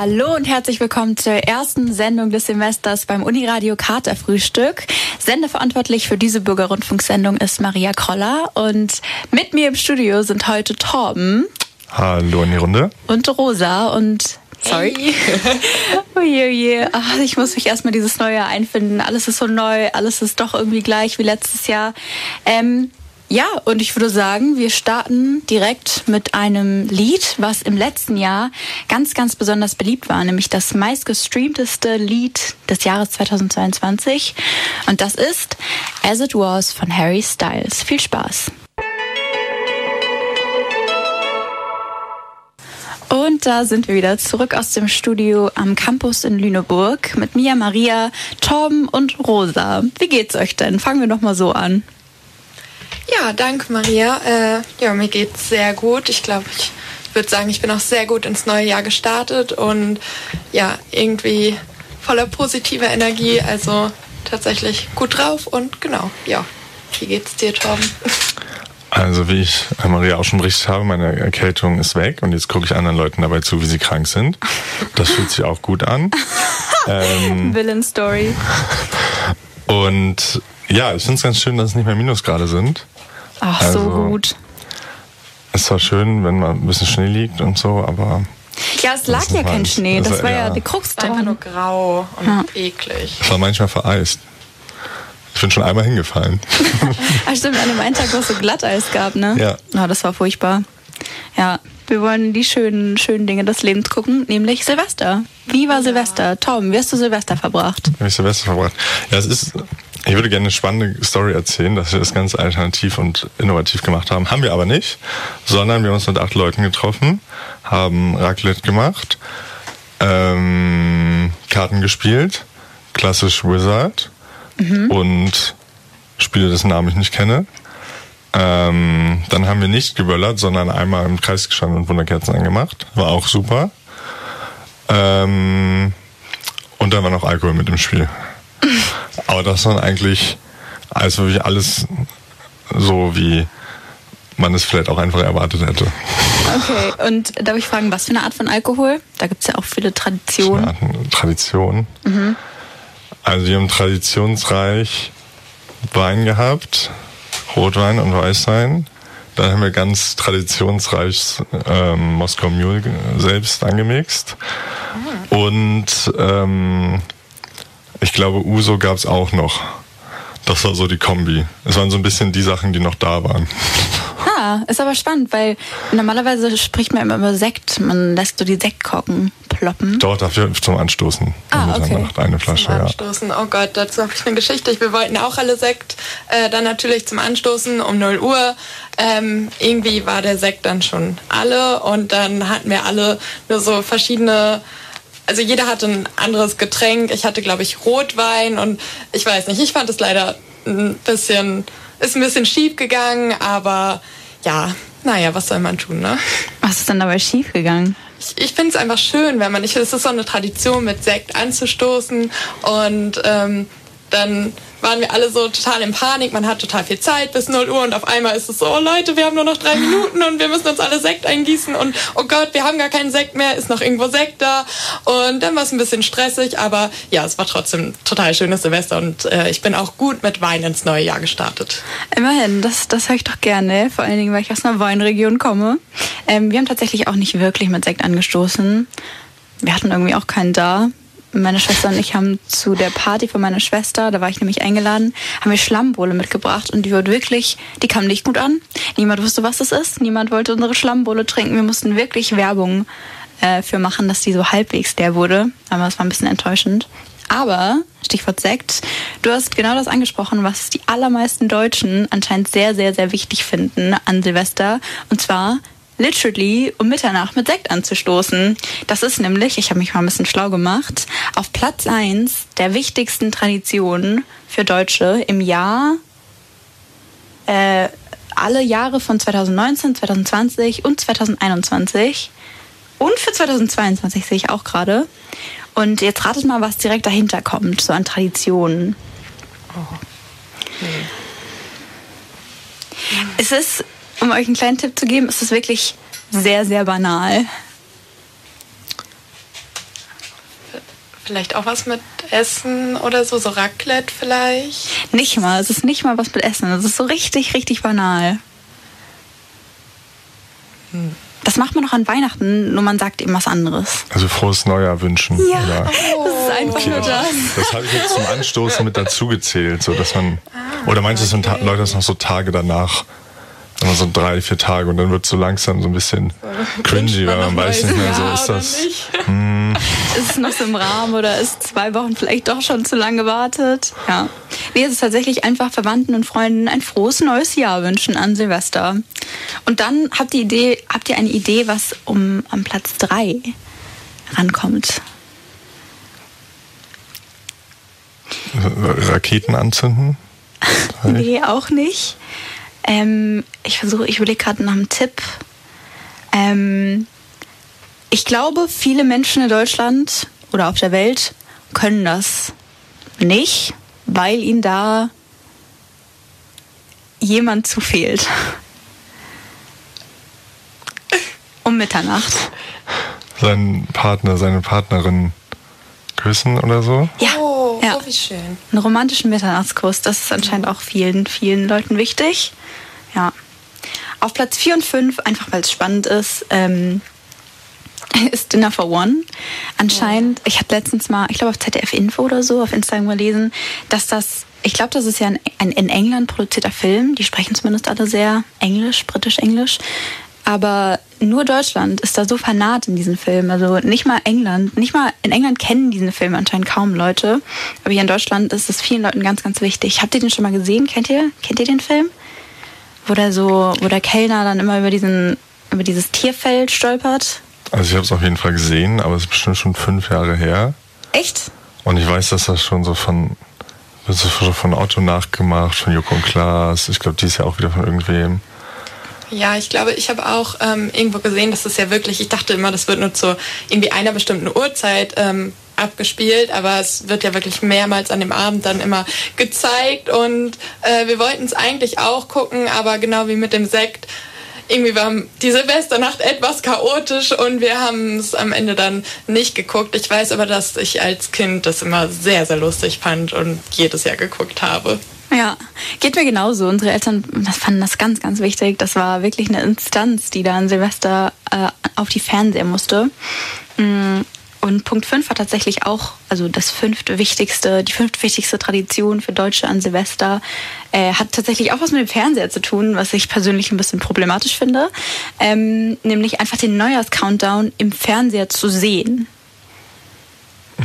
Hallo und herzlich willkommen zur ersten Sendung des Semesters beim Uniradio Kater Frühstück. Sendeverantwortlich für diese Bürgerrundfunksendung ist Maria Kroller und mit mir im Studio sind heute Torben. Hallo in die Runde. Und Rosa und Sorry. Hey. oje, oje. Ach, ich muss mich erstmal dieses neue Jahr einfinden. Alles ist so neu, alles ist doch irgendwie gleich wie letztes Jahr. Ähm, ja, und ich würde sagen, wir starten direkt mit einem Lied, was im letzten Jahr ganz, ganz besonders beliebt war, nämlich das meistgestreamteste Lied des Jahres 2022. Und das ist As It Was von Harry Styles. Viel Spaß! Und da sind wir wieder zurück aus dem Studio am Campus in Lüneburg mit Mia, Maria, Torben und Rosa. Wie geht's euch denn? Fangen wir doch mal so an. Ja, danke Maria. Äh, ja, mir geht's sehr gut. Ich glaube, ich würde sagen, ich bin auch sehr gut ins neue Jahr gestartet und ja, irgendwie voller positiver Energie. Also tatsächlich gut drauf und genau, ja. Wie geht's dir, Torben? Also wie ich Maria auch schon berichtet habe, meine Erkältung ist weg und jetzt gucke ich anderen Leuten dabei zu, wie sie krank sind. Das fühlt sich auch gut an. ähm, Villain Story. Und ja, ich finde es ganz schön, dass es nicht mehr Minusgrade sind. Ach, also, so gut. Es war schön, wenn mal ein bisschen Schnee liegt und so, aber. Ja, es lag ja kein Schnee, das, war ja, ja die Krux dran. Einfach nur grau und ja. eklig. Es war manchmal vereist. Ich bin schon einmal hingefallen. Ach stimmt, an dem einen Tag, wo es so Glatteis gab, ne? Ja. Oh, das war furchtbar. Ja, wir wollen die schönen, schönen Dinge des Lebens gucken, nämlich Silvester. Wie war ja. Silvester? Tom, wie hast du Silvester verbracht? Wie habe ich Silvester verbracht? Ja, es ist ich würde gerne eine spannende Story erzählen, dass wir das ganz alternativ und innovativ gemacht haben. Haben wir aber nicht, sondern wir haben uns mit acht Leuten getroffen, haben Raclette gemacht, ähm, Karten gespielt, klassisch Wizard mhm. und Spiele, dessen Namen ich nicht kenne. Ähm, dann haben wir nicht geböllert, sondern einmal im Kreis gestanden und Wunderkerzen angemacht. War auch super. Ähm, und dann war noch Alkohol mit im Spiel. Aber das waren eigentlich also wirklich alles so, wie man es vielleicht auch einfach erwartet hätte. Okay, und darf ich fragen, was für eine Art von Alkohol? Da gibt es ja auch viele Traditionen. Tradition. Mhm. Also wir haben traditionsreich Wein gehabt, Rotwein und Weißwein. Dann haben wir ganz traditionsreich ähm, Moskau Mule selbst angemixt. Mhm. Und ähm, ich glaube, Uso gab es auch noch. Das war so die Kombi. Es waren so ein bisschen die Sachen, die noch da waren. Ah, ist aber spannend, weil normalerweise spricht man immer über Sekt. Man lässt so die Sektkorken ploppen. Dort dafür zum Anstoßen. Ah, okay. Eine Flasche, zum Anstoßen. Ja. Oh Gott, dazu habe ich eine Geschichte. Wir wollten auch alle Sekt. Äh, dann natürlich zum Anstoßen um 0 Uhr. Ähm, irgendwie war der Sekt dann schon alle und dann hatten wir alle nur so verschiedene also jeder hatte ein anderes Getränk. Ich hatte, glaube ich, Rotwein und ich weiß nicht, ich fand es leider ein bisschen, ist ein bisschen schief gegangen, aber ja, naja, was soll man tun, ne? Was ist denn dabei schief gegangen? Ich, ich finde es einfach schön, wenn man, ich, es ist so eine Tradition, mit Sekt anzustoßen und ähm, dann waren wir alle so total in Panik. Man hat total viel Zeit bis 0 Uhr und auf einmal ist es so, oh Leute, wir haben nur noch drei Minuten und wir müssen uns alle Sekt eingießen und oh Gott, wir haben gar keinen Sekt mehr, ist noch irgendwo Sekt da. Und dann war es ein bisschen stressig, aber ja, es war trotzdem total schönes Silvester und äh, ich bin auch gut mit Wein ins neue Jahr gestartet. Immerhin, das, das höre ich doch gerne, vor allen Dingen, weil ich aus einer Weinregion komme. Ähm, wir haben tatsächlich auch nicht wirklich mit Sekt angestoßen. Wir hatten irgendwie auch keinen da meine Schwester und ich haben zu der Party von meiner Schwester, da war ich nämlich eingeladen, haben wir Schlammbohle mitgebracht und die wurde wirklich, die kam nicht gut an. Niemand wusste, was das ist. Niemand wollte unsere Schlammbohle trinken. Wir mussten wirklich Werbung äh, für machen, dass die so halbwegs der wurde. Aber es war ein bisschen enttäuschend. Aber, Stichwort Sekt, du hast genau das angesprochen, was die allermeisten Deutschen anscheinend sehr, sehr, sehr wichtig finden an Silvester. Und zwar literally um Mitternacht mit Sekt anzustoßen. Das ist nämlich, ich habe mich mal ein bisschen schlau gemacht, auf Platz 1 der wichtigsten Traditionen für Deutsche im Jahr, äh, alle Jahre von 2019, 2020 und 2021 und für 2022 sehe ich auch gerade. Und jetzt ratet mal, was direkt dahinter kommt, so an Traditionen. Es ist, um euch einen kleinen Tipp zu geben, es ist wirklich sehr, sehr banal. Vielleicht auch was mit Essen oder so, so Raclette vielleicht. Nicht mal, es ist nicht mal was mit Essen. Es ist so richtig, richtig banal. Das macht man noch an Weihnachten, nur man sagt ihm was anderes. Also frohes Neujahr wünschen. Ja, Oder? das ist einfach Okay, nur das, das. habe ich jetzt zum Anstoßen mit dazu gezählt, so dass man oder manche sind Ta- Leute das noch so Tage danach, immer so drei, vier Tage und dann wird so langsam so ein bisschen cringy, weil man weiß nicht mehr, so ist das. nicht? Ist es noch so im Rahmen oder ist zwei Wochen vielleicht doch schon zu lange gewartet? Ja. Nee, es ist tatsächlich einfach Verwandten und Freunden ein frohes neues Jahr wünschen an Silvester. Und dann habt ihr, Idee, habt ihr eine Idee, was um am Platz drei rankommt? Raketen anzünden? Nee, auch nicht. Ähm, ich versuche, ich überlege gerade nach einem Tipp. Ähm, ich glaube, viele Menschen in Deutschland oder auf der Welt können das nicht, weil ihnen da jemand zu fehlt. Um Mitternacht. Seinen Partner, seine Partnerin küssen oder so? Ja, Oh, ja. oh, wie schön. einen romantischen Mitternachtskuss. Das ist anscheinend auch vielen, vielen Leuten wichtig. Ja. Auf Platz 4 und 5, einfach weil es spannend ist, ähm, ist Dinner for One. Anscheinend, ich hatte letztens mal, ich glaube auf ZDF Info oder so, auf Instagram gelesen, dass das, ich glaube, das ist ja ein, ein in England produzierter Film. Die sprechen zumindest alle sehr Englisch, britisch-englisch. Aber nur Deutschland ist da so fanat in diesen Film. Also nicht mal England, nicht mal in England kennen diesen Film anscheinend kaum Leute. Aber hier in Deutschland ist es vielen Leuten ganz, ganz wichtig. Habt ihr den schon mal gesehen? Kennt ihr? Kennt ihr den Film? Wo der so, wo der Kellner dann immer über diesen, über dieses Tierfeld stolpert. Also ich habe es auf jeden Fall gesehen, aber es ist bestimmt schon fünf Jahre her. Echt? Und ich weiß, dass das schon so von wird so von Otto nachgemacht, von Joko und Klaas. Ich glaube, die ist ja auch wieder von irgendwem. Ja, ich glaube, ich habe auch ähm, irgendwo gesehen, dass es ja wirklich, ich dachte immer, das wird nur zu irgendwie einer bestimmten Uhrzeit ähm, abgespielt, aber es wird ja wirklich mehrmals an dem Abend dann immer gezeigt und äh, wir wollten es eigentlich auch gucken, aber genau wie mit dem Sekt, irgendwie war die Silvesternacht etwas chaotisch und wir haben es am Ende dann nicht geguckt. Ich weiß aber, dass ich als Kind das immer sehr, sehr lustig fand und jedes Jahr geguckt habe. Ja, geht mir genauso. Unsere Eltern das fanden das ganz, ganz wichtig. Das war wirklich eine Instanz, die da an Silvester äh, auf die Fernseher musste. Mm, Und Punkt 5 war tatsächlich auch, also das fünfte wichtigste, die fünfte wichtigste Tradition für Deutsche an Silvester, äh, hat tatsächlich auch was mit dem Fernseher zu tun, was ich persönlich ein bisschen problematisch finde. Ähm, nämlich einfach den Neujahrs-Countdown im Fernseher zu sehen.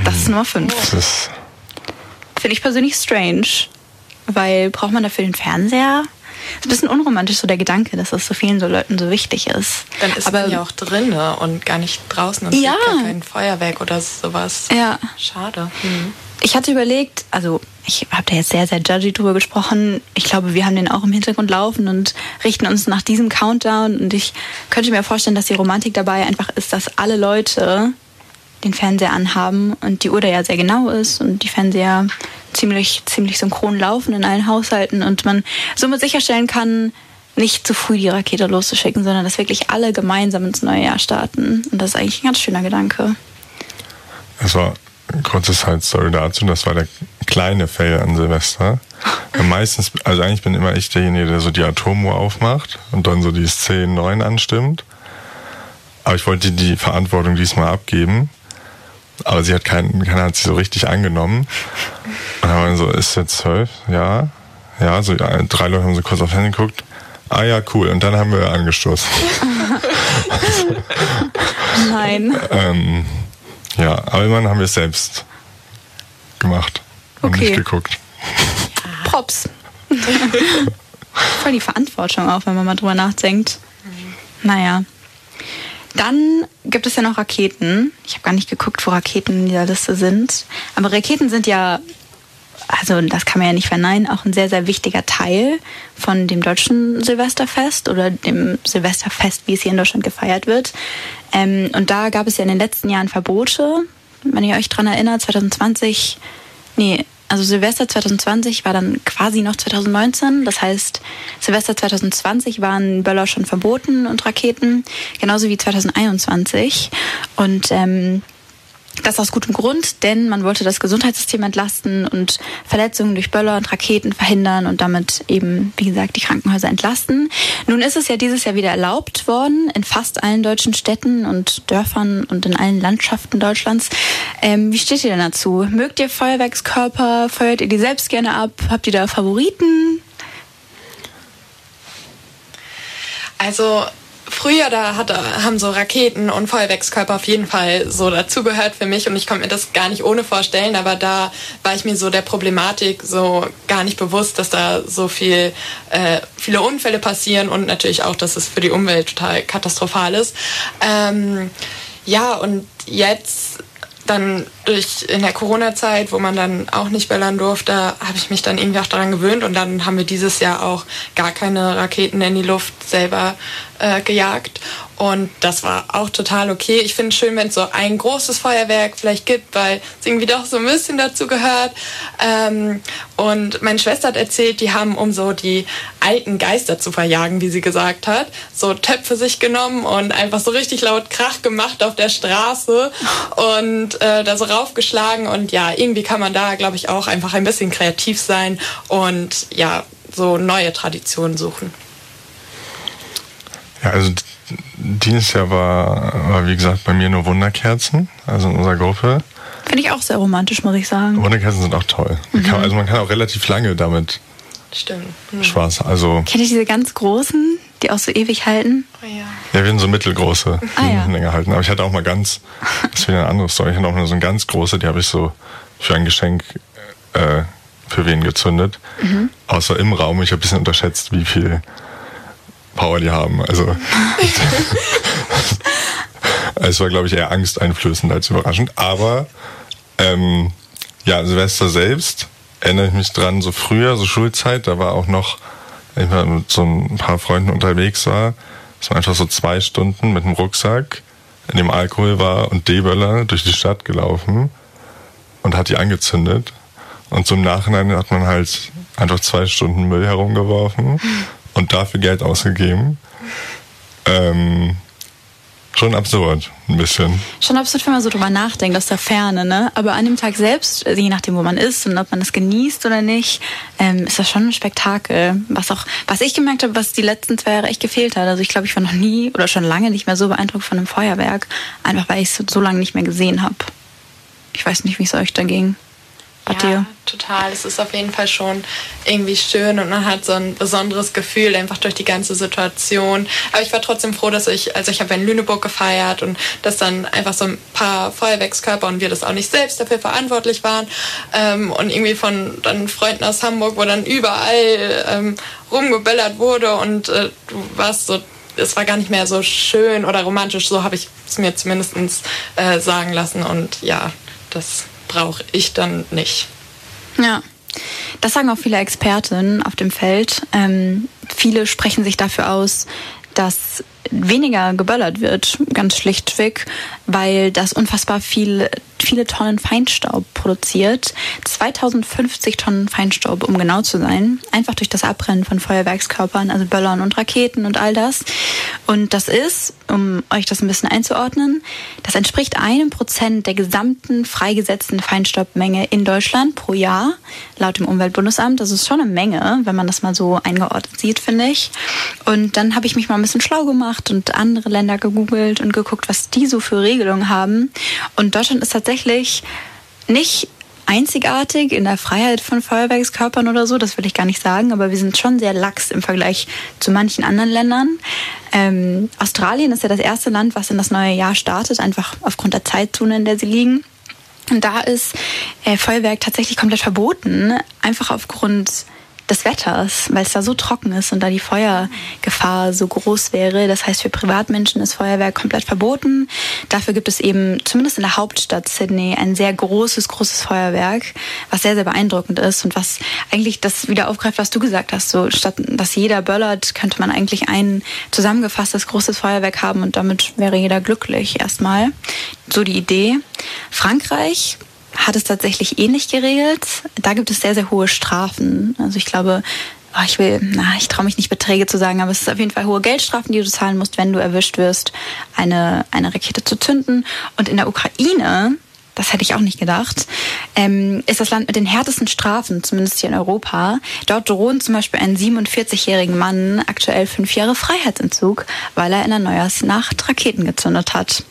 Das ist Nummer 5. Das ist Finde ich persönlich strange. Weil braucht man dafür den Fernseher? Ist ein bisschen unromantisch, so der Gedanke, dass das so vielen so Leuten so wichtig ist. Dann ist Aber man ja auch drinne und gar nicht draußen und Ja. gar kein Feuerwerk oder sowas. Ja. Schade. Hm. ich hatte überlegt, also ich habe da jetzt sehr, sehr judgy drüber gesprochen. Ich glaube, wir haben den auch im Hintergrund laufen und richten uns nach diesem Countdown. Und ich könnte mir vorstellen, dass die Romantik dabei einfach ist, dass alle Leute den Fernseher anhaben und die Uhr da ja sehr genau ist und die Fernseher ziemlich, ziemlich synchron laufen in allen Haushalten und man somit sicherstellen kann, nicht zu früh die Rakete loszuschicken, sondern dass wirklich alle gemeinsam ins neue Jahr starten. Und das ist eigentlich ein ganz schöner Gedanke. Ein kurzes Side-Story dazu. Das war der kleine Fail an Silvester. Meistens, also eigentlich bin immer ich derjenige, der so die Atomuhr aufmacht und dann so die Szenen 9 anstimmt. Aber ich wollte die Verantwortung diesmal abgeben. Aber sie hat keinen, keiner hat sie so richtig angenommen. Und dann haben wir so, ist jetzt zwölf? Ja. Ja, so drei Leute haben so kurz auf Handy geguckt. Ah ja, cool. Und dann haben wir angestoßen. Nein. Ähm, ja, aber immerhin haben wir es selbst gemacht und Okay. nicht geguckt. Props. Voll die Verantwortung auch, wenn man mal drüber nachdenkt. Naja. Dann gibt es ja noch Raketen. Ich habe gar nicht geguckt, wo Raketen in dieser Liste sind. Aber Raketen sind ja, also das kann man ja nicht verneinen, auch ein sehr, sehr wichtiger Teil von dem deutschen Silvesterfest oder dem Silvesterfest, wie es hier in Deutschland gefeiert wird. Ähm, und da gab es ja in den letzten Jahren Verbote. Wenn ihr euch dran erinnert, 2020, nee, also Silvester 2020 war dann quasi noch 2019. Das heißt, Silvester 2020 waren Böller schon verboten und Raketen, genauso wie 2021. Und ähm, das aus gutem Grund, denn man wollte das Gesundheitssystem entlasten und Verletzungen durch Böller und Raketen verhindern und damit eben, wie gesagt, die Krankenhäuser entlasten. Nun ist es ja dieses Jahr wieder erlaubt worden in fast allen deutschen Städten und Dörfern und in allen Landschaften Deutschlands. Ähm, wie steht ihr denn dazu? Mögt ihr Feuerwerkskörper? Feuert ihr die selbst gerne ab? Habt ihr da Favoriten? Also früher da hatte, haben so Raketen und Feuerwerkskörper auf jeden Fall so dazugehört für mich und ich konnte mir das gar nicht ohne vorstellen, aber da war ich mir so der Problematik so gar nicht bewusst, dass da so viel äh, viele Unfälle passieren und natürlich auch, dass es für die Umwelt total katastrophal ist. Ähm, ja und jetzt dann durch in der Corona-Zeit, wo man dann auch nicht böllern durfte, habe ich mich dann irgendwie auch daran gewöhnt und dann haben wir dieses Jahr auch gar keine Raketen in die Luft selber äh, gejagt und das war auch total okay. Ich finde es schön, wenn es so ein großes Feuerwerk vielleicht gibt, weil es irgendwie doch so ein bisschen dazu gehört. Ähm, und meine Schwester hat erzählt, die haben, um so die alten Geister zu verjagen, wie sie gesagt hat, so Töpfe sich genommen und einfach so richtig laut Krach gemacht auf der Straße und äh, da so raufgeschlagen. Und ja, irgendwie kann man da, glaube ich, auch einfach ein bisschen kreativ sein und ja, so neue Traditionen suchen. Ja, also dieses Jahr war, war wie gesagt bei mir nur Wunderkerzen, also in unserer Gruppe. Finde ich auch sehr romantisch, muss ich sagen. Wunderkerzen sind auch toll. Man Kann, also man kann auch relativ lange damit Stimmt. Hm. Spaß. Also Kennt ihr diese ganz großen, die auch so ewig halten? Oh ja. ja, wir sind so mittelgroße, die Ah, ja. länger halten. Aber ich hatte auch mal ganz, das ist wieder eine andere Story. Ich hatte auch mal so eine ganz große, die habe ich so für ein Geschenk äh, für wen gezündet. Mhm. Außer im Raum. Ich habe ein bisschen unterschätzt, wie viel Power die haben. Also es war, glaube ich, eher angsteinflößend als überraschend. Aber ähm, ja, Silvester selbst erinnere ich mich dran, so früher, so Schulzeit, da war auch noch, wenn ich mal mit so ein paar Freunden unterwegs war, dass man einfach so zwei Stunden mit einem Rucksack, in dem Alkohol war und D-Böller durch die Stadt gelaufen und hat die angezündet. Und so im Nachhinein hat man halt einfach zwei Stunden Müll herumgeworfen und dafür Geld ausgegeben. Ähm, schon absurd, ein bisschen. Schon absurd, wenn man so drüber nachdenkt, aus der Ferne, ne? Aber an dem Tag selbst, je nachdem, wo man ist und ob man das genießt oder nicht, ähm, ist das schon ein Spektakel. Was auch, was ich gemerkt habe, was die letzten zwei Jahre echt gefehlt hat. Also ich glaube, ich war noch nie oder schon lange nicht mehr so beeindruckt von einem Feuerwerk, einfach weil ich es so lange nicht mehr gesehen habe. Ich weiß nicht, wie es euch da ging. Bei Ja, dir? total. Es ist auf jeden Fall schon irgendwie schön und man hat so ein besonderes Gefühl einfach durch die ganze Situation. Aber ich war trotzdem froh, dass ich, also ich habe in Lüneburg gefeiert und dass dann einfach so ein paar Feuerwerkskörper und wir das auch nicht selbst dafür verantwortlich waren ähm, und irgendwie von dann Freunden aus Hamburg, wo dann überall ähm, rumgebellert wurde und äh, du warst so es war gar nicht mehr so schön oder romantisch, so habe ich es mir zumindest äh, sagen lassen. Und ja, das brauche ich dann nicht. Ja. Das sagen auch viele Experten auf dem Feld. Ähm, viele sprechen sich dafür aus, dass weniger geböllert wird, ganz schlichtweg, weil das unfassbar viel, viele Tonnen Feinstaub produziert. 2050 Tonnen Feinstaub, um genau zu sein. Einfach durch das Abbrennen von Feuerwerkskörpern, also Böllern und Raketen und all das. Und das ist, um euch das ein bisschen einzuordnen, das entspricht einem Prozent der gesamten freigesetzten Feinstaubmenge in Deutschland pro Jahr, laut dem Umweltbundesamt. Das ist schon eine Menge, wenn man das mal so eingeordnet sieht, finde ich. Und dann habe ich mich mal ein bisschen schlau gemacht und andere Länder gegoogelt und geguckt, was die so für Regelungen haben. Und Deutschland ist tatsächlich nicht einzigartig in der Freiheit von Feuerwerkskörpern oder so, das will ich gar nicht sagen, aber wir sind schon sehr lax im Vergleich zu manchen anderen Ländern. Ähm, Australien ist ja das erste Land, was in das neue Jahr startet, einfach aufgrund der Zeitzone, in der sie liegen. Und da ist äh, Feuerwerk tatsächlich komplett verboten, einfach aufgrund des Wetters, weil es da so trocken ist und da die Feuergefahr so groß wäre. Das heißt, für Privatmenschen ist Feuerwerk komplett verboten. Dafür gibt es eben zumindest in der Hauptstadt Sydney ein sehr großes, großes Feuerwerk, was sehr, sehr beeindruckend ist und was eigentlich das wieder aufgreift, was du gesagt hast. So statt dass jeder böllert, könnte man eigentlich ein zusammengefasstes großes Feuerwerk haben und damit wäre jeder glücklich erstmal. So die Idee. Frankreich hat es tatsächlich ähnlich geregelt. Da gibt es sehr, sehr hohe Strafen. Also ich glaube, oh, ich will, na, ich traue mich nicht Beträge zu sagen, aber es ist auf jeden Fall hohe Geldstrafen, die du zahlen musst, wenn du erwischt wirst, eine, eine Rakete zu zünden. Und in der Ukraine, das hätte ich auch nicht gedacht, ähm, ist das Land mit den härtesten Strafen, zumindest hier in Europa. Dort drohen zum Beispiel einen 47-jährigen Mann aktuell fünf Jahre Freiheitsentzug, weil er in der Neujahrsnacht Raketen gezündet hat.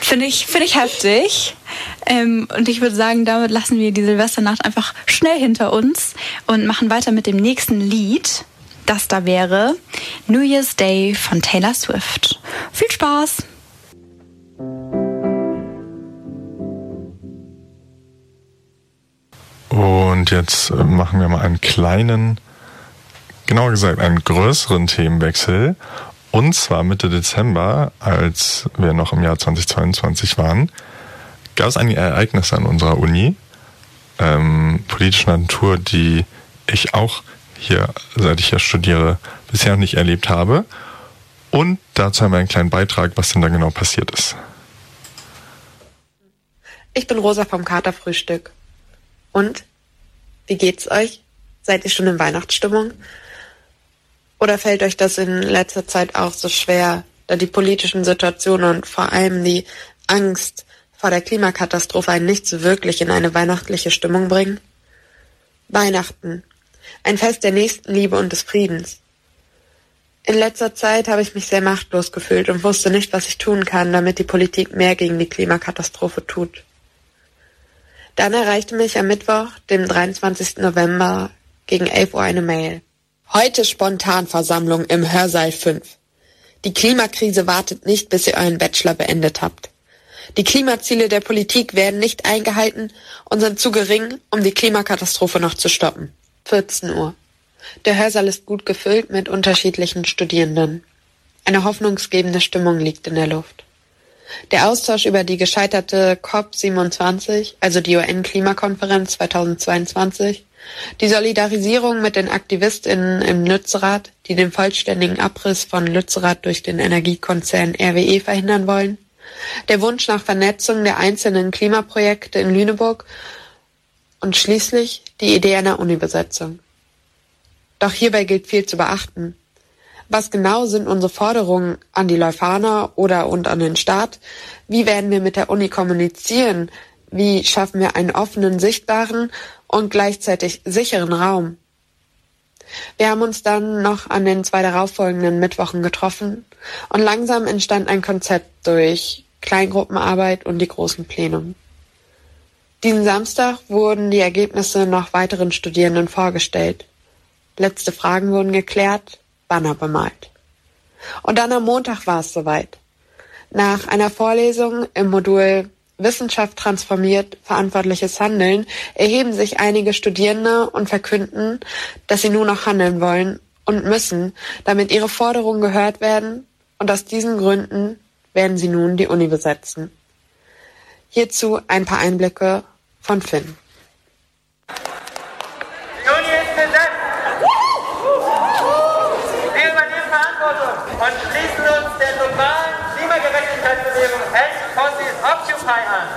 Finde ich, finde ich heftig. Ähm, und ich würde sagen, damit lassen wir die Silvesternacht einfach schnell hinter uns und machen weiter mit dem nächsten Lied. Das da wäre New Year's Day von Taylor Swift. Viel Spaß! Und jetzt äh, machen wir mal einen kleinen, genauer gesagt einen größeren Themenwechsel. Und zwar Mitte Dezember, als wir noch im Jahr 2022 waren, gab es einige Ereignisse an unserer Uni, ähm, politischer Natur, die ich auch hier, seit ich hier studiere, bisher noch nicht erlebt habe. Und dazu haben wir einen kleinen Beitrag, was denn da genau passiert ist. Ich bin Rosa vom Katerfrühstück. Und? Wie geht's euch? Seid ihr schon in Weihnachtsstimmung? Oder fällt euch das in letzter Zeit auch so schwer, da die politischen Situationen und vor allem die Angst vor der Klimakatastrophe einen nicht so wirklich in eine weihnachtliche Stimmung bringen? Weihnachten. Ein Fest der Nächstenliebe und des Friedens. In letzter Zeit habe ich mich sehr machtlos gefühlt und wusste nicht, was ich tun kann, damit die Politik mehr gegen die Klimakatastrophe tut. Dann erreichte mich am Mittwoch, dem 23. November, gegen 11 Uhr eine Mail. Heute Spontanversammlung im Hörsaal 5. Die Klimakrise wartet nicht, bis ihr euren Bachelor beendet habt. Die Klimaziele der Politik werden nicht eingehalten und sind zu gering, um die Klimakatastrophe noch zu stoppen. 14 Uhr. Der Hörsaal ist gut gefüllt mit unterschiedlichen Studierenden. Eine hoffnungsgebende Stimmung liegt in der Luft. Der Austausch über die gescheiterte COP27, also die UN-Klimakonferenz 2022, die Solidarisierung mit den AktivistInnen im Lützerath, die den vollständigen Abriss von Lützerath durch den Energiekonzern RWE verhindern wollen, der Wunsch nach Vernetzung der einzelnen Klimaprojekte in Lüneburg und schließlich die Idee einer Unibesetzung. Doch hierbei gilt viel zu beachten. Was genau sind unsere Forderungen an die Leuphana oder und an den Staat? Wie werden wir mit der Uni kommunizieren? Wie schaffen wir einen offenen, sichtbaren und gleichzeitig sicheren Raum? Wir haben uns dann noch an den zwei darauffolgenden Mittwochen getroffen und langsam entstand ein Konzept durch Kleingruppenarbeit und die großen Plenum. Diesen Samstag wurden die Ergebnisse noch weiteren Studierenden vorgestellt. Letzte Fragen wurden geklärt, Banner bemalt. Und dann am Montag war es soweit. Nach einer Vorlesung im Modul Wissenschaft transformiert verantwortliches Handeln erheben sich einige Studierende und verkünden, dass sie nur noch handeln wollen und müssen, damit ihre Forderungen gehört werden und aus diesen Gründen werden sie nun die Uni besetzen. Hierzu ein paar Einblicke von Finn. Die Uni ist besetzt. Wir übernehmen Verantwortung und schließen uns der globalen Klimagerechtigkeitsbewegung End Fossil An.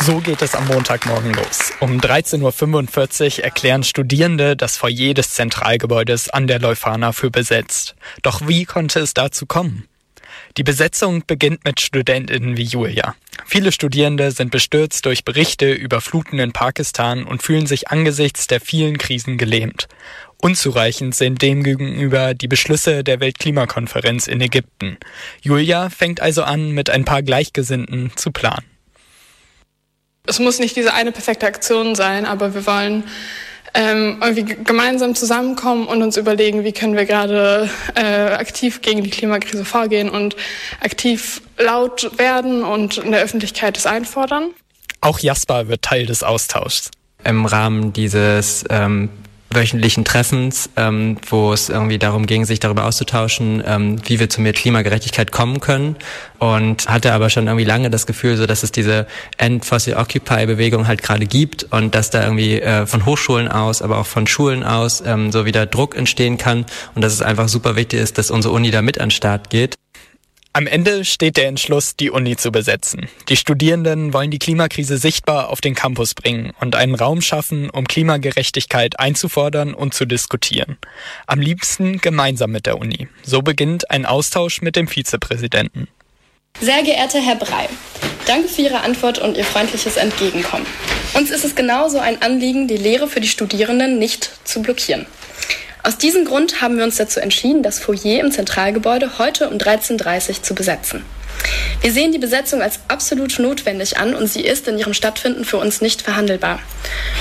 So geht es am Montagmorgen los. Um 13.45 Uhr erklären Studierende das Foyer des Zentralgebäudes an der Leuphana für besetzt. Doch wie konnte es dazu kommen? Die Besetzung beginnt mit Studentinnen wie Julia. Viele Studierende sind bestürzt durch Berichte über Fluten in Pakistan und fühlen sich angesichts der vielen Krisen gelähmt. Unzureichend sind demgegenüber die Beschlüsse der Weltklimakonferenz in Ägypten. Julia fängt also an, mit ein paar Gleichgesinnten zu planen es muss nicht diese eine perfekte Aktion sein, aber wir wollen ähm, irgendwie gemeinsam zusammenkommen und uns überlegen, wie können wir gerade äh, aktiv gegen die Klimakrise vorgehen und aktiv laut werden und in der Öffentlichkeit es einfordern. Auch Jasper wird Teil des Austauschs. Im Rahmen dieses ähm, wöchentlichen Treffens, ähm, wo es irgendwie darum ging, sich darüber auszutauschen, ähm, wie wir zu mehr Klimagerechtigkeit kommen können. Und hatte aber schon irgendwie lange das Gefühl, so dass es diese End-Fossil-Occupy-Bewegung halt gerade gibt und dass da irgendwie äh, von Hochschulen aus, aber auch von Schulen aus ähm, so wieder Druck entstehen kann und dass es einfach super wichtig ist, dass unsere Uni da mit an den Start geht. Am Ende steht der Entschluss, die Uni zu besetzen. Die Studierenden wollen die Klimakrise sichtbar auf den Campus bringen und einen Raum schaffen, um Klimagerechtigkeit einzufordern und zu diskutieren. Am liebsten gemeinsam mit der Uni. So beginnt ein Austausch mit dem Vizepräsidenten. Sehr geehrter Herr Brei, danke für Ihre Antwort und Ihr freundliches Entgegenkommen. Uns ist es genauso ein Anliegen, die Lehre für die Studierenden nicht zu blockieren. Aus diesem Grund haben wir uns dazu entschieden, das Foyer im Zentralgebäude heute um 13.30 Uhr zu besetzen. Wir sehen die Besetzung als absolut notwendig an und sie ist in ihrem Stattfinden für uns nicht verhandelbar.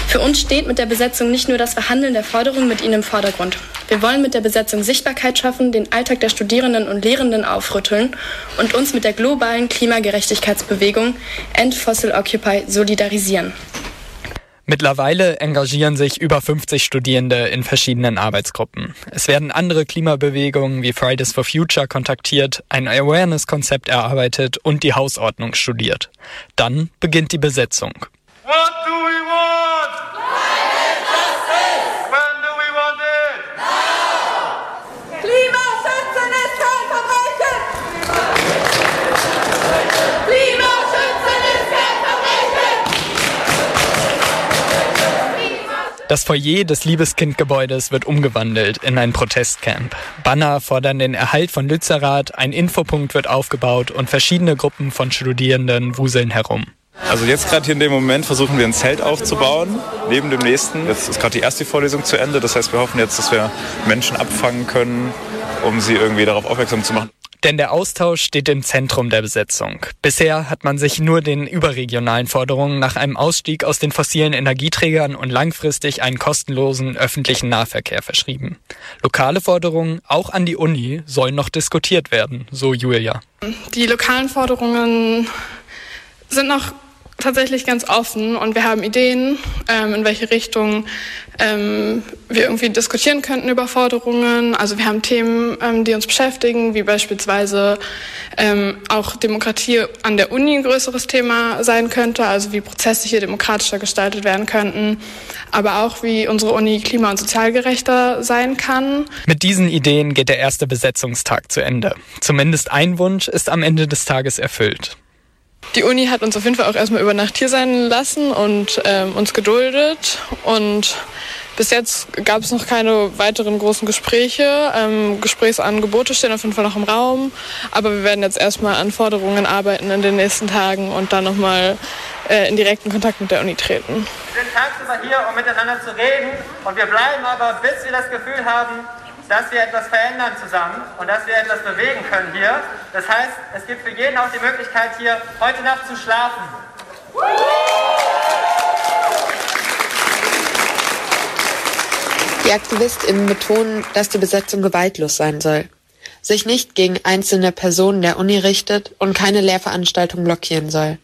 Für uns steht mit der Besetzung nicht nur das Verhandeln der Forderungen mit ihnen im Vordergrund. Wir wollen mit der Besetzung Sichtbarkeit schaffen, den Alltag der Studierenden und Lehrenden aufrütteln und uns mit der globalen Klimagerechtigkeitsbewegung End Fossil Occupy solidarisieren. Mittlerweile engagieren sich über 50 Studierende in verschiedenen Arbeitsgruppen. Es werden andere Klimabewegungen wie Fridays for Future kontaktiert, ein Awareness-Konzept erarbeitet und die Hausordnung studiert. Dann beginnt die Besetzung. Das Foyer des Liebeskindgebäudes wird umgewandelt in ein Protestcamp. Banner fordern den Erhalt von Lützerath, ein Infopunkt wird aufgebaut und verschiedene Gruppen von Studierenden wuseln herum. Also jetzt gerade hier in dem Moment versuchen wir ein Zelt aufzubauen, neben dem nächsten. Jetzt ist gerade die erste Vorlesung zu Ende. Das heißt, wir hoffen jetzt, dass wir Menschen abfangen können, um sie irgendwie darauf aufmerksam zu machen. Denn der Austausch steht im Zentrum der Besetzung. Bisher hat man sich nur den überregionalen Forderungen nach einem Ausstieg aus den fossilen Energieträgern und langfristig einen kostenlosen öffentlichen Nahverkehr verschrieben. Lokale Forderungen, auch an die Uni, sollen noch diskutiert werden, so Julia. Die lokalen Forderungen sind noch tatsächlich ganz offen und wir haben Ideen, ähm, in welche Richtung ähm, wir irgendwie diskutieren könnten über Forderungen. Also wir haben Themen, ähm, die uns beschäftigen, wie beispielsweise ähm, auch Demokratie an der Uni ein größeres Thema sein könnte, also wie Prozesse hier demokratischer gestaltet werden könnten, aber auch wie unsere Uni klima- und sozialgerechter sein kann. Mit diesen Ideen geht der erste Besetzungstag zu Ende. Zumindest ein Wunsch ist am Ende des Tages erfüllt. Die Uni hat uns auf jeden Fall auch erstmal über Nacht hier sein lassen und ähm, uns geduldet. Und bis jetzt gab es noch keine weiteren großen Gespräche. Ähm, Gesprächsangebote stehen auf jeden Fall noch im Raum. Aber wir werden jetzt erstmal an Forderungen arbeiten in den nächsten Tagen und dann nochmal äh, in direkten Kontakt mit der Uni treten. Wir sind tagsüber hier, um miteinander zu reden. Und wir bleiben aber, bis wir das Gefühl haben, dass wir etwas verändern zusammen und dass wir etwas bewegen können hier. Das heißt, es gibt für jeden auch die Möglichkeit, hier heute Nacht zu schlafen. Die AktivistInnen betonen, dass die Besetzung gewaltlos sein soll, sich nicht gegen einzelne Personen der Uni richtet und keine Lehrveranstaltung blockieren soll.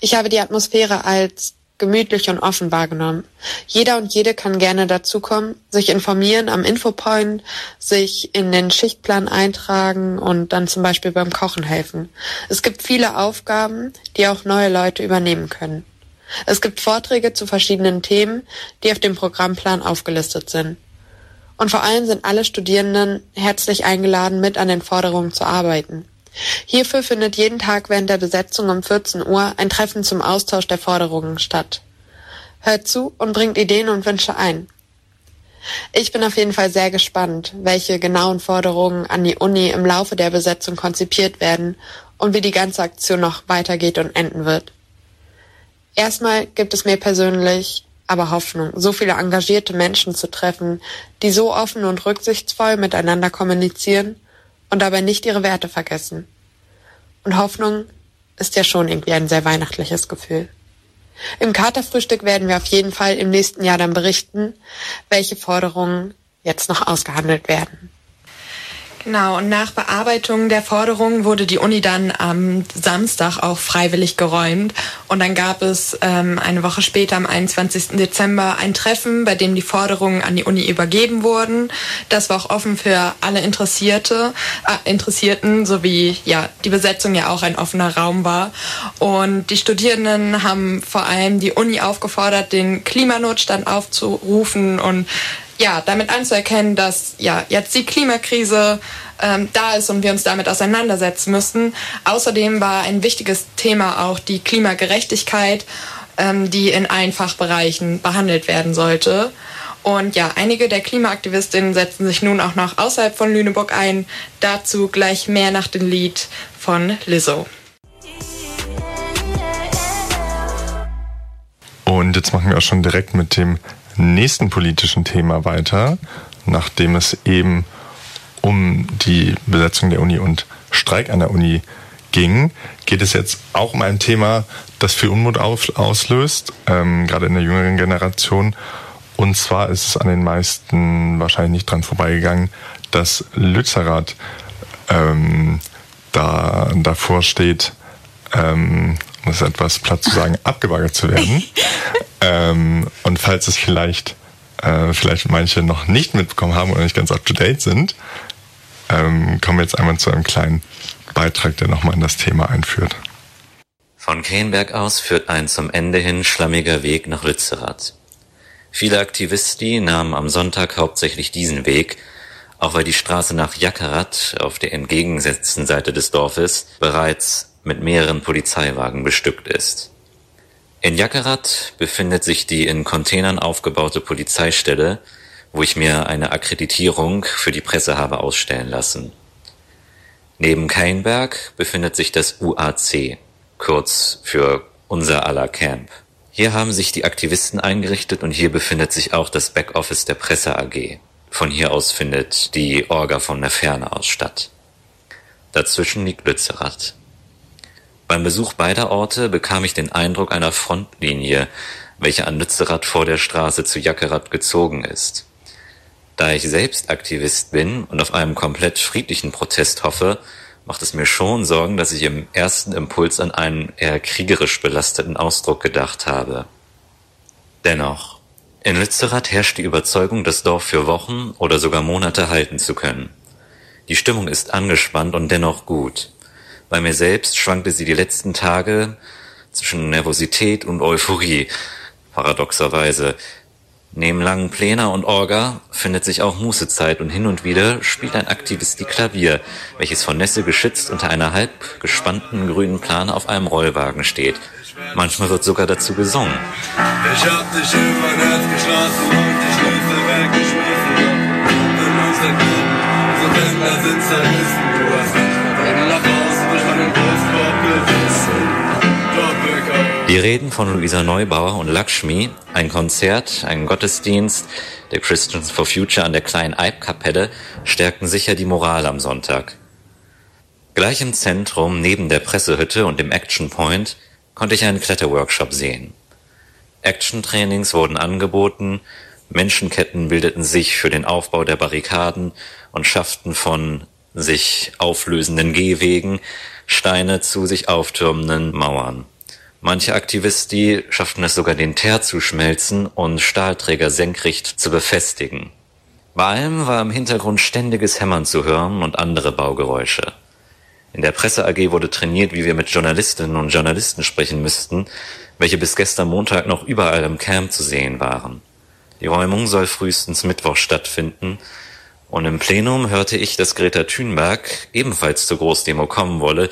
Ich habe die Atmosphäre als gemütlich und offen wahrgenommen. Jeder und jede kann gerne dazukommen, sich informieren am Infopoint, sich in den Schichtplan eintragen und dann zum Beispiel beim Kochen helfen. Es gibt viele Aufgaben, die auch neue Leute übernehmen können. Es gibt Vorträge zu verschiedenen Themen, die auf dem Programmplan aufgelistet sind. Und vor allem sind alle Studierenden herzlich eingeladen, mit an den Forderungen zu arbeiten. Hierfür findet jeden Tag während der Besetzung um 14 Uhr ein Treffen zum Austausch der Forderungen statt. Hört zu und bringt Ideen und Wünsche ein. Ich bin auf jeden Fall sehr gespannt, welche genauen Forderungen an die Uni im Laufe der Besetzung konzipiert werden und wie die ganze Aktion noch weitergeht und enden wird. Erstmal gibt es mir persönlich aber Hoffnung, so viele engagierte Menschen zu treffen, die so offen und rücksichtsvoll miteinander kommunizieren und dabei nicht ihre Werte vergessen. Und Hoffnung ist ja schon irgendwie ein sehr weihnachtliches Gefühl. Im Katerfrühstück werden wir auf jeden Fall im nächsten Jahr dann berichten, welche Forderungen jetzt noch ausgehandelt werden. Genau, und nach Bearbeitung der Forderungen wurde die Uni dann am Samstag auch freiwillig geräumt. Und dann gab es ähm, eine Woche später, am 21. Dezember, ein Treffen, bei dem die Forderungen an die Uni übergeben wurden. Das war auch offen für alle Interessierte, äh, Interessierten, sowie ja, die Besetzung ja auch ein offener Raum war. Und die Studierenden haben vor allem die Uni aufgefordert, den Klimanotstand aufzurufen und ja, damit anzuerkennen, dass ja jetzt die Klimakrise ähm, da ist und wir uns damit auseinandersetzen müssen. Außerdem war ein wichtiges Thema auch die Klimagerechtigkeit, ähm, die in allen Fachbereichen behandelt werden sollte. Und ja, einige der Klimaaktivistinnen setzen sich nun auch noch außerhalb von Lüneburg ein. Dazu gleich mehr nach dem Lied von Lizzo. Und jetzt machen wir auch schon direkt mit dem nächsten politischen Thema weiter, nachdem es eben um die Besetzung der Uni und Streik an der Uni ging, geht es jetzt auch um ein Thema, das viel Unmut auslöst, ähm, gerade in der jüngeren Generation. Und zwar ist es an den meisten wahrscheinlich nicht dran vorbeigegangen, dass Lützerath ähm, da davor steht, ähm, um es etwas platt zu sagen, abgebaggert zu werden. ähm, und falls es vielleicht, äh, vielleicht manche noch nicht mitbekommen haben oder nicht ganz up to date sind, ähm, kommen wir jetzt einmal zu einem kleinen Beitrag, der nochmal in das Thema einführt. Von Krenberg aus führt ein zum Ende hin schlammiger Weg nach Lützerath. Viele Aktivisti nahmen am Sonntag hauptsächlich diesen Weg, auch weil die Straße nach Jackerath auf der entgegengesetzten Seite des Dorfes bereits mit mehreren Polizeiwagen bestückt ist. In Jackerath befindet sich die in Containern aufgebaute Polizeistelle, wo ich mir eine Akkreditierung für die Presse habe ausstellen lassen. Neben Keinberg befindet sich das UAC, kurz für unser aller Camp. Hier haben sich die Aktivisten eingerichtet und hier befindet sich auch das Backoffice der Presse AG. Von hier aus findet die Orga von der Ferne aus statt. Dazwischen liegt Lützerath. Beim Besuch beider Orte bekam ich den Eindruck einer Frontlinie, welche an Lützerath vor der Straße zu Jackerath gezogen ist. Da ich selbst Aktivist bin und auf einen komplett friedlichen Protest hoffe, macht es mir schon Sorgen, dass ich im ersten Impuls an einen eher kriegerisch belasteten Ausdruck gedacht habe. Dennoch, in Lützerath herrscht die Überzeugung, das Dorf für Wochen oder sogar Monate halten zu können. Die Stimmung ist angespannt und dennoch gut. Bei mir selbst schwankte sie die letzten Tage zwischen Nervosität und Euphorie, paradoxerweise. Neben langen Pläne und Orga findet sich auch Mußezeit und hin und wieder spielt ein Aktivist die Klavier, welches von Nässe geschützt unter einer halb gespannten grünen Plane auf einem Rollwagen steht. Manchmal wird sogar dazu gesungen. Ich hab dich mein Herz geschlossen und die Schlüssel weggeschmissen. In unserer Gruppen, so Kinder sind zerrissen. Die Reden von Luisa Neubauer und Lakshmi, ein Konzert, ein Gottesdienst der Christians for Future an der kleinen Eibkapelle stärkten sicher die Moral am Sonntag. Gleich im Zentrum, neben der Pressehütte und dem Action Point, konnte ich einen Kletterworkshop sehen. Action-Trainings wurden angeboten, Menschenketten bildeten sich für den Aufbau der Barrikaden und schafften von sich auflösenden Gehwegen Steine zu sich auftürmenden Mauern. Manche Aktivisti schafften es sogar, den Teer zu schmelzen und Stahlträger senkrecht zu befestigen. Bei allem war im Hintergrund ständiges Hämmern zu hören und andere Baugeräusche. In der Presse AG wurde trainiert, wie wir mit Journalistinnen und Journalisten sprechen müssten, welche bis gestern Montag noch überall im Camp zu sehen waren. Die Räumung soll frühestens Mittwoch stattfinden, und im Plenum hörte ich, dass Greta Thunberg ebenfalls zur Großdemo kommen wolle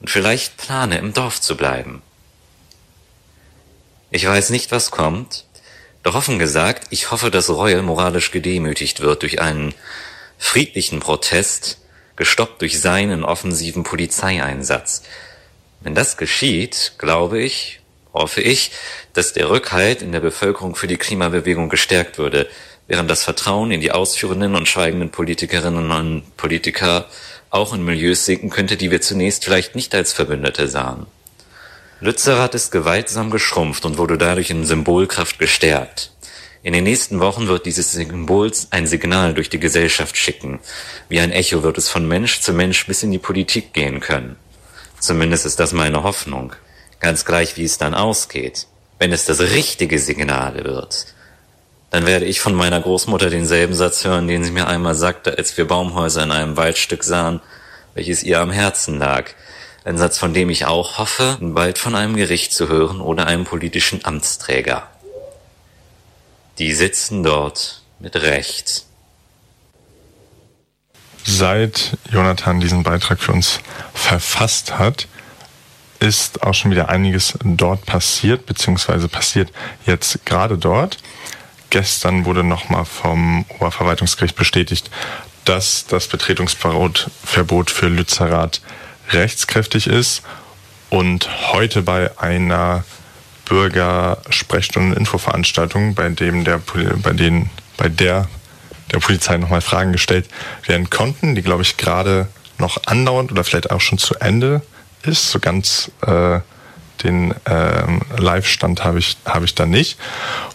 und vielleicht plane, im Dorf zu bleiben. Ich weiß nicht, was kommt, doch offen gesagt, ich hoffe, dass Reue moralisch gedemütigt wird durch einen friedlichen Protest, gestoppt durch seinen offensiven Polizeieinsatz. Wenn das geschieht, glaube ich, hoffe ich, dass der Rückhalt in der Bevölkerung für die Klimabewegung gestärkt würde, während das Vertrauen in die ausführenden und schweigenden Politikerinnen und Politiker auch in Milieus sinken könnte, die wir zunächst vielleicht nicht als Verbündete sahen. Lützerath ist gewaltsam geschrumpft und wurde dadurch in Symbolkraft gestärkt. In den nächsten Wochen wird dieses Symbol ein Signal durch die Gesellschaft schicken. Wie ein Echo wird es von Mensch zu Mensch bis in die Politik gehen können. Zumindest ist das meine Hoffnung. Ganz gleich, wie es dann ausgeht. Wenn es das richtige Signal wird, dann werde ich von meiner Großmutter denselben Satz hören, den sie mir einmal sagte, als wir Baumhäuser in einem Waldstück sahen, welches ihr am Herzen lag. Ein Satz, von dem ich auch hoffe, bald von einem Gericht zu hören oder einem politischen Amtsträger. Die sitzen dort mit Recht. Seit Jonathan diesen Beitrag für uns verfasst hat, ist auch schon wieder einiges dort passiert, beziehungsweise passiert jetzt gerade dort. Gestern wurde nochmal vom Oberverwaltungsgericht bestätigt, dass das Betretungsverbot für Lützerath rechtskräftig ist und heute bei einer Bürgersprechstunden Infoveranstaltung, bei dem der bei denen bei der der Polizei nochmal Fragen gestellt werden konnten, die glaube ich gerade noch andauernd oder vielleicht auch schon zu Ende ist. So ganz äh, den äh, Live-Stand habe ich, habe ich da nicht.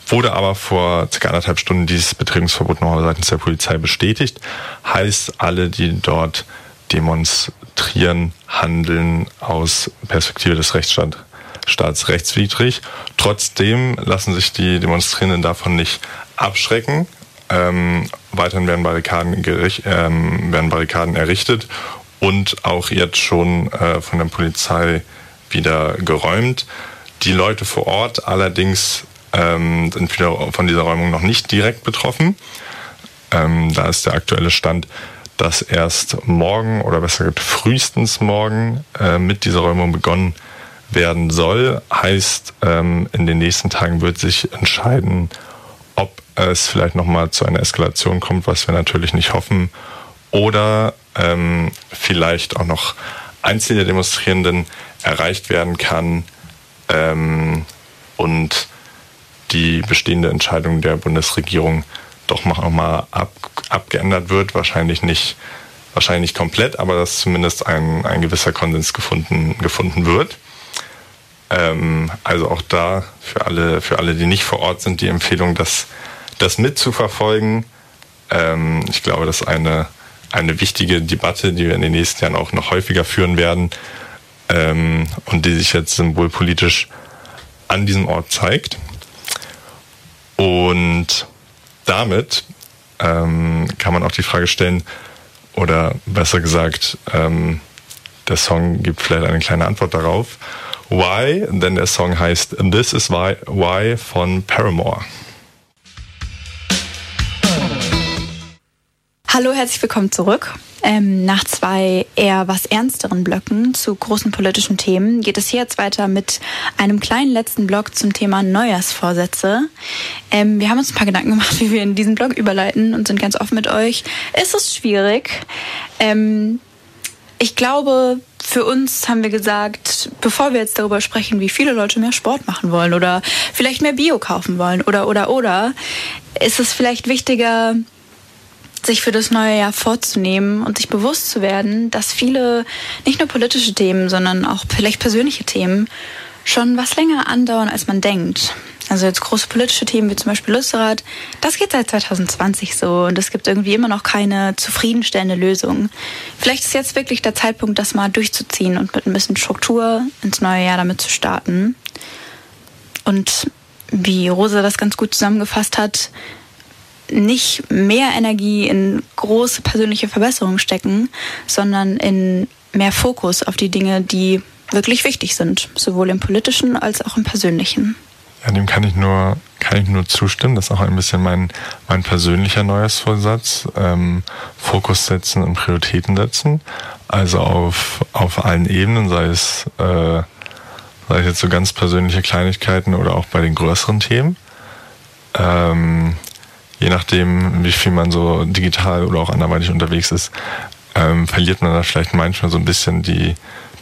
Wurde aber vor circa anderthalb Stunden dieses Betretungsverbot nochmal seitens der Polizei bestätigt. Heißt, alle, die dort demonstrieren, handeln aus Perspektive des Rechtsstaats staatsrechtswidrig. Trotzdem lassen sich die Demonstrierenden davon nicht abschrecken. Ähm, weiterhin werden Barrikaden, ähm, werden Barrikaden errichtet und auch jetzt schon äh, von der Polizei wieder geräumt. Die Leute vor Ort allerdings ähm, sind von dieser Räumung noch nicht direkt betroffen. Ähm, da ist der aktuelle Stand, dass erst morgen oder besser gesagt frühestens morgen äh, mit dieser Räumung begonnen werden soll. Heißt, ähm, in den nächsten Tagen wird sich entscheiden, ob es vielleicht nochmal zu einer Eskalation kommt, was wir natürlich nicht hoffen, oder ähm, vielleicht auch noch einzelne Demonstrierenden erreicht werden kann ähm, und die bestehende Entscheidung der Bundesregierung doch noch mal ab, abgeändert wird. Wahrscheinlich nicht, wahrscheinlich nicht komplett, aber dass zumindest ein, ein gewisser Konsens gefunden, gefunden wird. Ähm, also auch da für alle, für alle, die nicht vor Ort sind, die Empfehlung, das, das mitzuverfolgen. Ähm, ich glaube, das ist eine, eine wichtige Debatte, die wir in den nächsten Jahren auch noch häufiger führen werden ähm, und die sich jetzt symbolpolitisch an diesem Ort zeigt. Und damit ähm, kann man auch die Frage stellen, oder besser gesagt, ähm, der Song gibt vielleicht eine kleine Antwort darauf. Why? Denn der Song heißt This is Why, Why von Paramore. Hallo, herzlich willkommen zurück. Ähm, nach zwei eher was ernsteren Blöcken zu großen politischen Themen geht es hier jetzt weiter mit einem kleinen letzten Block zum Thema Neujahrsvorsätze. Ähm, wir haben uns ein paar Gedanken gemacht, wie wir in diesen Blog überleiten und sind ganz offen mit euch. Es ist schwierig. Ähm, ich glaube, für uns haben wir gesagt, bevor wir jetzt darüber sprechen, wie viele Leute mehr Sport machen wollen oder vielleicht mehr Bio kaufen wollen oder oder oder, ist es vielleicht wichtiger, sich für das neue Jahr vorzunehmen und sich bewusst zu werden, dass viele nicht nur politische Themen, sondern auch vielleicht persönliche Themen schon was länger andauern, als man denkt. Also jetzt große politische Themen wie zum Beispiel Lützerath, das geht seit 2020 so und es gibt irgendwie immer noch keine zufriedenstellende Lösung. Vielleicht ist jetzt wirklich der Zeitpunkt, das mal durchzuziehen und mit ein bisschen Struktur ins neue Jahr damit zu starten. Und wie Rosa das ganz gut zusammengefasst hat, nicht mehr Energie in große persönliche Verbesserungen stecken, sondern in mehr Fokus auf die Dinge, die wirklich wichtig sind, sowohl im politischen als auch im persönlichen. Ja, dem kann ich nur, kann ich nur zustimmen. Das ist auch ein bisschen mein, mein persönlicher Neujahrsvorsatz. Ähm, Fokus setzen und Prioritäten setzen. Also auf, auf allen Ebenen, sei es, äh, sei es jetzt so ganz persönliche Kleinigkeiten oder auch bei den größeren Themen. Ähm, je nachdem, wie viel man so digital oder auch anderweitig unterwegs ist, ähm, verliert man da vielleicht manchmal so ein bisschen die,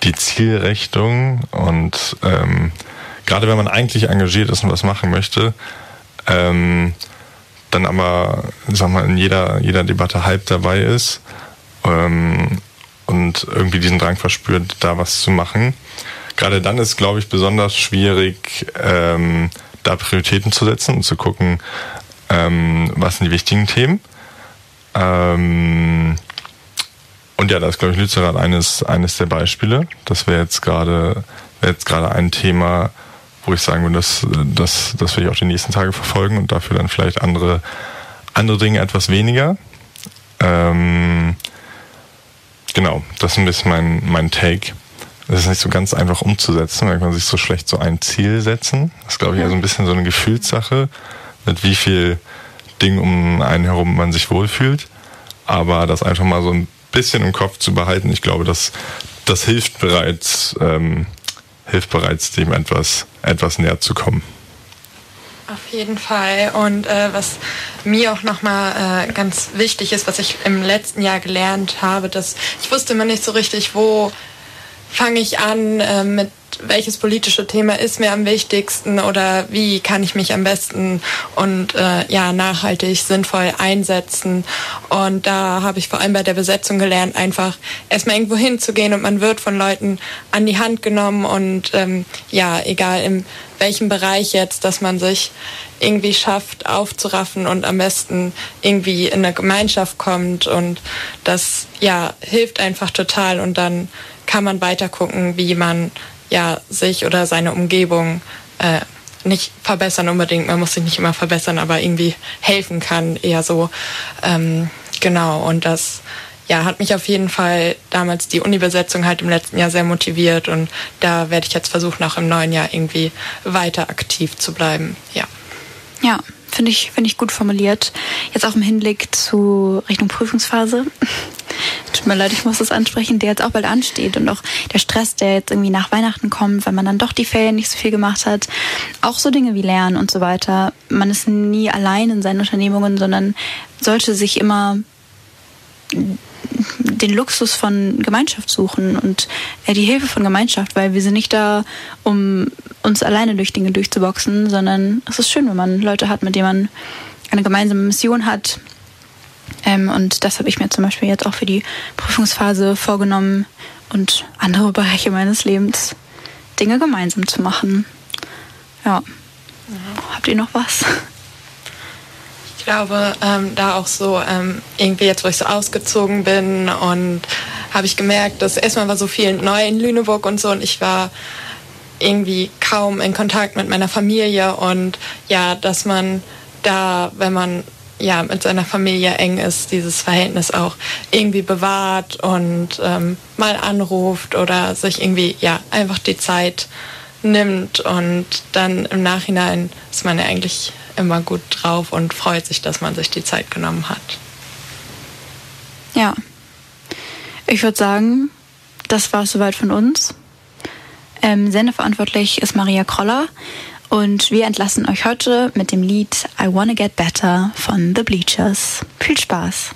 die Zielrichtung. Und ähm, gerade wenn man eigentlich engagiert ist und was machen möchte, ähm, dann aber, sag mal, in jeder, jeder Debatte halb dabei ist ähm, und irgendwie diesen Drang verspürt, da was zu machen, gerade dann ist, glaube ich, besonders schwierig, ähm, da Prioritäten zu setzen und zu gucken, ähm, was sind die wichtigen Themen. Ähm, und ja, da ist, glaube ich, Lützerath eines, eines der Beispiele. Das wäre jetzt gerade jetzt gerade ein Thema, wo ich sagen würde, das, das, das will ich auch die nächsten Tage verfolgen und dafür dann vielleicht andere, andere Dinge etwas weniger. Ähm, genau, das ist ein bisschen mein, mein Take. Es ist nicht so ganz einfach umzusetzen, weil man sich so schlecht so ein Ziel setzen. Das ist, glaube ich, also ein bisschen so eine Gefühlssache, mit wie viel Ding um einen herum man sich wohlfühlt. Aber das einfach mal so ein bisschen im Kopf zu behalten, ich glaube, das, das hilft bereits, ähm, hilft bereits, dem etwas, etwas näher zu kommen. Auf jeden Fall. Und äh, was mir auch nochmal äh, ganz wichtig ist, was ich im letzten Jahr gelernt habe, dass ich wusste immer nicht so richtig, wo fange ich an äh, mit welches politische Thema ist mir am wichtigsten oder wie kann ich mich am besten und äh, ja nachhaltig sinnvoll einsetzen. Und da habe ich vor allem bei der Besetzung gelernt einfach erstmal irgendwo hinzugehen und man wird von Leuten an die Hand genommen und ähm, ja egal in welchem Bereich jetzt dass man sich irgendwie schafft aufzuraffen und am besten irgendwie in eine Gemeinschaft kommt und das ja hilft einfach total und dann kann man weiter gucken, wie man ja sich oder seine Umgebung äh, nicht verbessern unbedingt. Man muss sich nicht immer verbessern, aber irgendwie helfen kann, eher so. Ähm, genau. Und das ja, hat mich auf jeden Fall damals die Uni-Besetzung halt im letzten Jahr sehr motiviert und da werde ich jetzt versuchen, auch im neuen Jahr irgendwie weiter aktiv zu bleiben. Ja. Ja, finde ich, finde ich gut formuliert. Jetzt auch im Hinblick zu Richtung Prüfungsphase. Tut mir leid, ich muss das ansprechen, der jetzt auch bald ansteht und auch der Stress, der jetzt irgendwie nach Weihnachten kommt, weil man dann doch die Ferien nicht so viel gemacht hat. Auch so Dinge wie Lernen und so weiter. Man ist nie allein in seinen Unternehmungen, sondern sollte sich immer den Luxus von Gemeinschaft suchen und äh, die Hilfe von Gemeinschaft, weil wir sind nicht da, um uns alleine durch Dinge durchzuboxen, sondern es ist schön, wenn man Leute hat, mit denen man eine gemeinsame Mission hat. Ähm, und das habe ich mir zum Beispiel jetzt auch für die Prüfungsphase vorgenommen und andere Bereiche meines Lebens Dinge gemeinsam zu machen. Ja. ja. Habt ihr noch was? Ich glaube, ähm, da auch so ähm, irgendwie jetzt, wo ich so ausgezogen bin und habe ich gemerkt, dass erstmal war so viel neu in Lüneburg und so und ich war irgendwie kaum in Kontakt mit meiner Familie und ja, dass man da, wenn man ja mit seiner Familie eng ist, dieses Verhältnis auch irgendwie bewahrt und ähm, mal anruft oder sich irgendwie ja einfach die Zeit nimmt und dann im Nachhinein ist man ja eigentlich immer gut drauf und freut sich, dass man sich die Zeit genommen hat. Ja, ich würde sagen, das war es soweit von uns. Ähm, sendeverantwortlich ist Maria Kroller und wir entlassen euch heute mit dem Lied I Wanna Get Better von The Bleachers. Viel Spaß!